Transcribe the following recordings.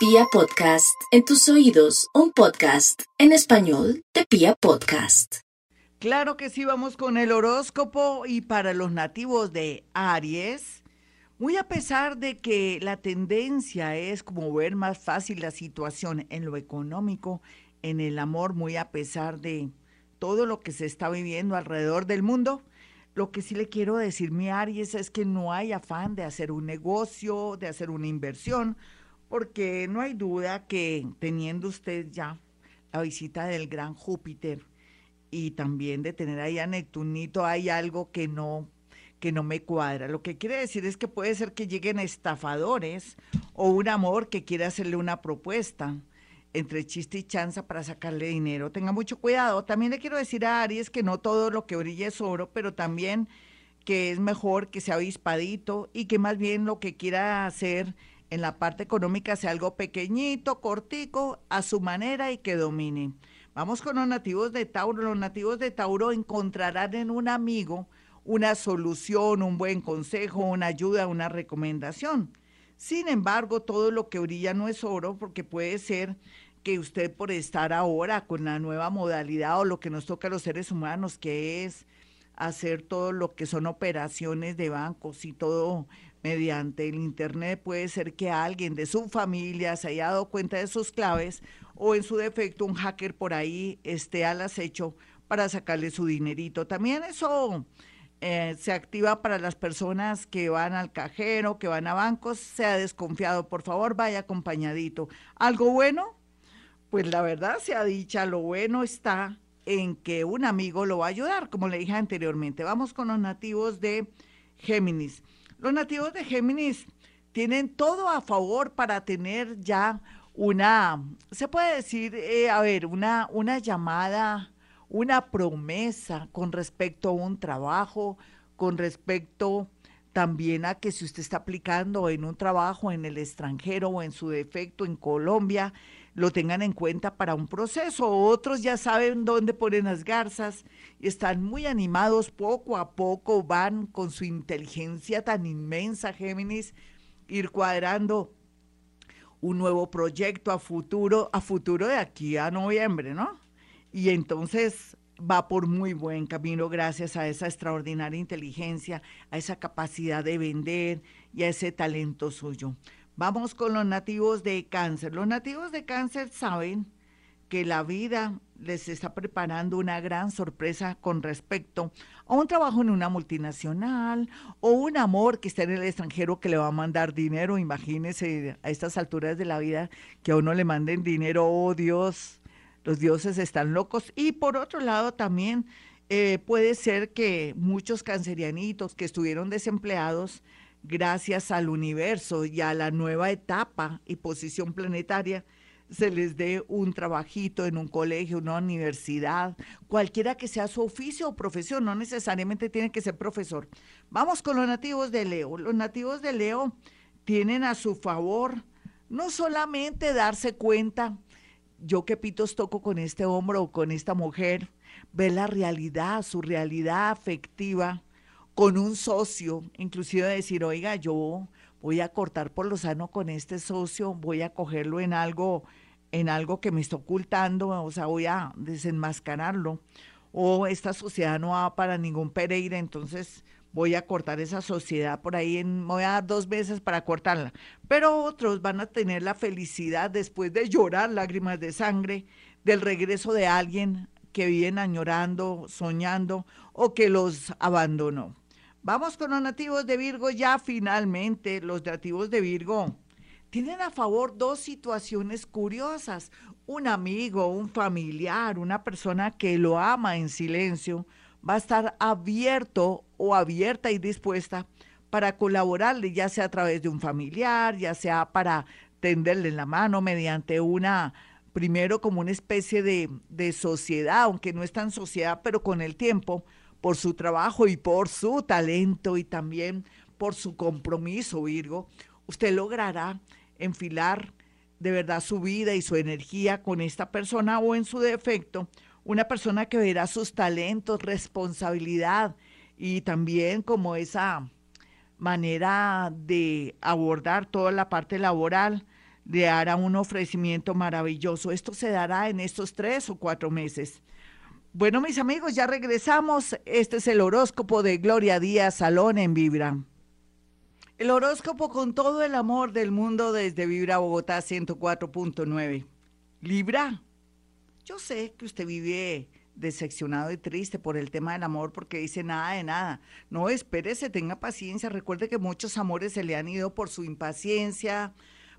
Pia Podcast, en tus oídos, un podcast en español de Pia Podcast. Claro que sí, vamos con el horóscopo y para los nativos de Aries, muy a pesar de que la tendencia es como ver más fácil la situación en lo económico, en el amor, muy a pesar de todo lo que se está viviendo alrededor del mundo, lo que sí le quiero decir, mi Aries, es que no hay afán de hacer un negocio, de hacer una inversión, porque no hay duda que teniendo usted ya la visita del gran Júpiter y también de tener ahí a Neptunito, hay algo que no que no me cuadra. Lo que quiere decir es que puede ser que lleguen estafadores o un amor que quiere hacerle una propuesta entre chiste y chanza para sacarle dinero. Tenga mucho cuidado. También le quiero decir a Aries que no todo lo que brilla es oro, pero también que es mejor que sea avispadito y que más bien lo que quiera hacer en la parte económica sea algo pequeñito, cortico, a su manera y que domine. Vamos con los nativos de Tauro. Los nativos de Tauro encontrarán en un amigo una solución, un buen consejo, una ayuda, una recomendación. Sin embargo, todo lo que brilla no es oro porque puede ser que usted por estar ahora con la nueva modalidad o lo que nos toca a los seres humanos, que es hacer todo lo que son operaciones de bancos y todo mediante el Internet, puede ser que alguien de su familia se haya dado cuenta de sus claves o en su defecto un hacker por ahí esté al acecho para sacarle su dinerito. También eso eh, se activa para las personas que van al cajero, que van a bancos, sea desconfiado, por favor vaya acompañadito. ¿Algo bueno? Pues la verdad sea dicha, lo bueno está en que un amigo lo va a ayudar, como le dije anteriormente. Vamos con los nativos de Géminis. Los nativos de Géminis tienen todo a favor para tener ya una, se puede decir, eh, a ver, una, una llamada, una promesa con respecto a un trabajo, con respecto también a que si usted está aplicando en un trabajo en el extranjero o en su defecto en Colombia, lo tengan en cuenta para un proceso. Otros ya saben dónde ponen las garzas y están muy animados, poco a poco van con su inteligencia tan inmensa, Géminis, ir cuadrando un nuevo proyecto a futuro, a futuro de aquí a noviembre, ¿no? Y entonces va por muy buen camino gracias a esa extraordinaria inteligencia, a esa capacidad de vender y a ese talento suyo. Vamos con los nativos de cáncer. Los nativos de cáncer saben que la vida les está preparando una gran sorpresa con respecto a un trabajo en una multinacional o un amor que está en el extranjero que le va a mandar dinero. Imagínense a estas alturas de la vida que a uno le manden dinero, oh Dios, los dioses están locos. Y por otro lado también eh, puede ser que muchos cancerianitos que estuvieron desempleados gracias al universo y a la nueva etapa y posición planetaria, se les dé un trabajito en un colegio, una universidad, cualquiera que sea su oficio o profesión, no necesariamente tiene que ser profesor. Vamos con los nativos de Leo. Los nativos de Leo tienen a su favor no solamente darse cuenta, yo que pitos toco con este hombre o con esta mujer, ver la realidad, su realidad afectiva, con un socio, inclusive decir, oiga, yo voy a cortar por lo sano con este socio, voy a cogerlo en algo, en algo que me está ocultando, o sea, voy a desenmascararlo. O esta sociedad no va para ningún Pereira, entonces voy a cortar esa sociedad por ahí, en, voy a dar dos veces para cortarla. Pero otros van a tener la felicidad después de llorar lágrimas de sangre del regreso de alguien que vienen añorando, soñando o que los abandonó. Vamos con los nativos de Virgo ya finalmente. Los nativos de Virgo tienen a favor dos situaciones curiosas. Un amigo, un familiar, una persona que lo ama en silencio, va a estar abierto o abierta y dispuesta para colaborarle, ya sea a través de un familiar, ya sea para tenderle la mano mediante una, primero como una especie de, de sociedad, aunque no es tan sociedad, pero con el tiempo por su trabajo y por su talento y también por su compromiso, Virgo, usted logrará enfilar de verdad su vida y su energía con esta persona o en su defecto, una persona que verá sus talentos, responsabilidad y también como esa manera de abordar toda la parte laboral le hará un ofrecimiento maravilloso. Esto se dará en estos tres o cuatro meses. Bueno, mis amigos, ya regresamos. Este es el horóscopo de Gloria Díaz Salón en Vibra. El horóscopo con todo el amor del mundo desde Vibra Bogotá 104.9. Libra, yo sé que usted vive decepcionado y triste por el tema del amor porque dice nada de nada. No, espérese, tenga paciencia. Recuerde que muchos amores se le han ido por su impaciencia,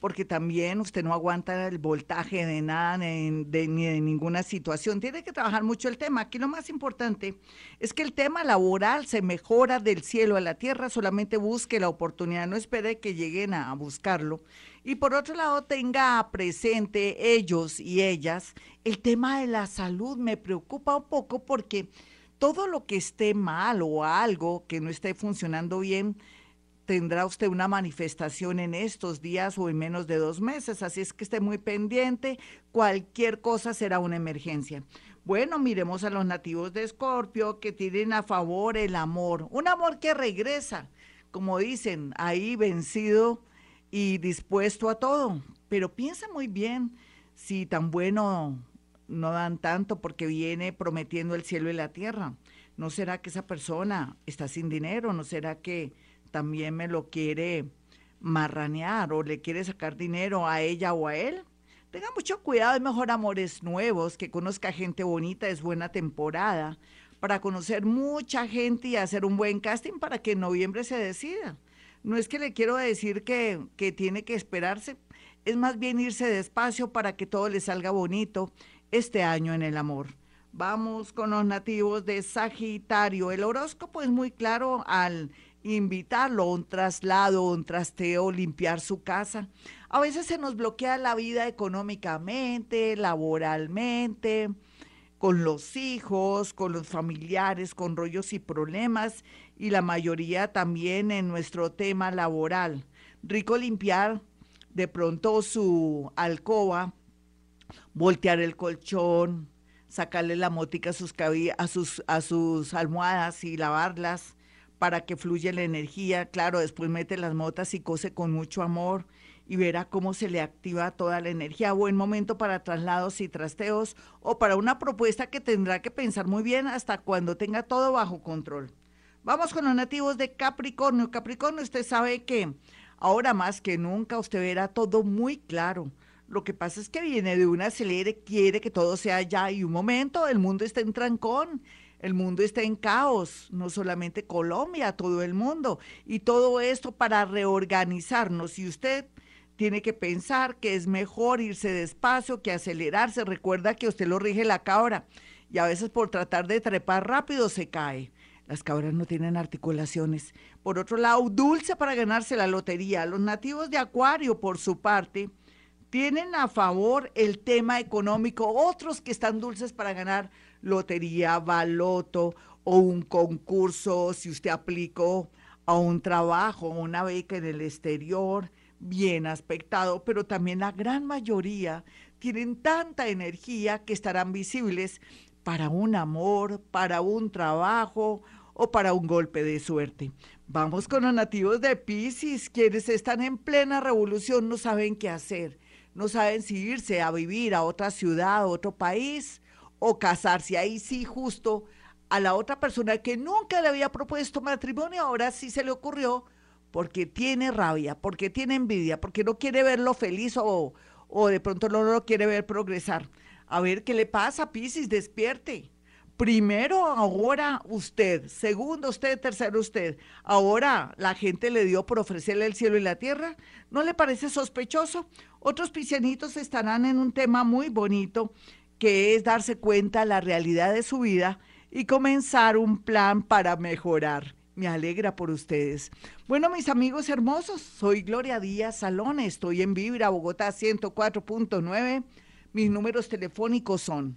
porque también usted no aguanta el voltaje de nada, ni de, ninguna situación. Tiene que trabajar mucho el tema. Aquí lo más importante es que el tema laboral se mejora del cielo a la tierra, solamente busque la oportunidad, no espere que lleguen a buscarlo. Y por otro lado, tenga presente ellos y ellas el tema de la salud. Me preocupa un poco porque todo lo que esté mal o algo que no esté funcionando bien, tendrá usted una manifestación en estos días o en menos de dos meses, así es que esté muy pendiente, cualquier cosa será una emergencia. Bueno, miremos a los nativos de Escorpio que tienen a favor el amor, un amor que regresa, como dicen, ahí vencido y dispuesto a todo, pero piensa muy bien si tan bueno no dan tanto porque viene prometiendo el cielo y la tierra. ¿No será que esa persona está sin dinero? ¿No será que también me lo quiere marranear o le quiere sacar dinero a ella o a él. Tenga mucho cuidado, es mejor amores nuevos, que conozca gente bonita, es buena temporada para conocer mucha gente y hacer un buen casting para que en noviembre se decida. No es que le quiero decir que, que tiene que esperarse, es más bien irse despacio para que todo le salga bonito este año en el amor. Vamos con los nativos de Sagitario. El horóscopo es muy claro al invitarlo a un traslado, un trasteo, limpiar su casa. A veces se nos bloquea la vida económicamente, laboralmente, con los hijos, con los familiares, con rollos y problemas, y la mayoría también en nuestro tema laboral. Rico limpiar de pronto su alcoba, voltear el colchón, sacarle la mótica a sus, a sus, a sus almohadas y lavarlas para que fluya la energía. Claro, después mete las motas y cose con mucho amor y verá cómo se le activa toda la energía. Buen momento para traslados y trasteos o para una propuesta que tendrá que pensar muy bien hasta cuando tenga todo bajo control. Vamos con los nativos de Capricornio. Capricornio, usted sabe que ahora más que nunca usted verá todo muy claro. Lo que pasa es que viene de un acelere, quiere que todo sea ya y un momento, el mundo está en trancón el mundo está en caos, no solamente Colombia, todo el mundo. Y todo esto para reorganizarnos. Y usted tiene que pensar que es mejor irse despacio que acelerarse. Recuerda que usted lo rige la cabra y a veces por tratar de trepar rápido se cae. Las cabras no tienen articulaciones. Por otro lado, dulce para ganarse la lotería. Los nativos de Acuario, por su parte, tienen a favor el tema económico. Otros que están dulces para ganar lotería, baloto o un concurso, si usted aplicó a un trabajo, una beca en el exterior, bien aspectado, pero también la gran mayoría tienen tanta energía que estarán visibles para un amor, para un trabajo o para un golpe de suerte. Vamos con los nativos de Pisces, quienes están en plena revolución, no saben qué hacer, no saben si irse a vivir a otra ciudad, a otro país o casarse. Ahí sí, justo a la otra persona que nunca le había propuesto matrimonio, ahora sí se le ocurrió porque tiene rabia, porque tiene envidia, porque no quiere verlo feliz o, o de pronto no lo quiere ver progresar. A ver qué le pasa, Piscis, despierte. Primero, ahora usted. Segundo, usted. Tercero, usted. Ahora la gente le dio por ofrecerle el cielo y la tierra. ¿No le parece sospechoso? Otros piscianitos estarán en un tema muy bonito que es darse cuenta de la realidad de su vida y comenzar un plan para mejorar. Me alegra por ustedes. Bueno, mis amigos hermosos, soy Gloria Díaz Salón, estoy en Vibra, Bogotá 104.9. Mis números telefónicos son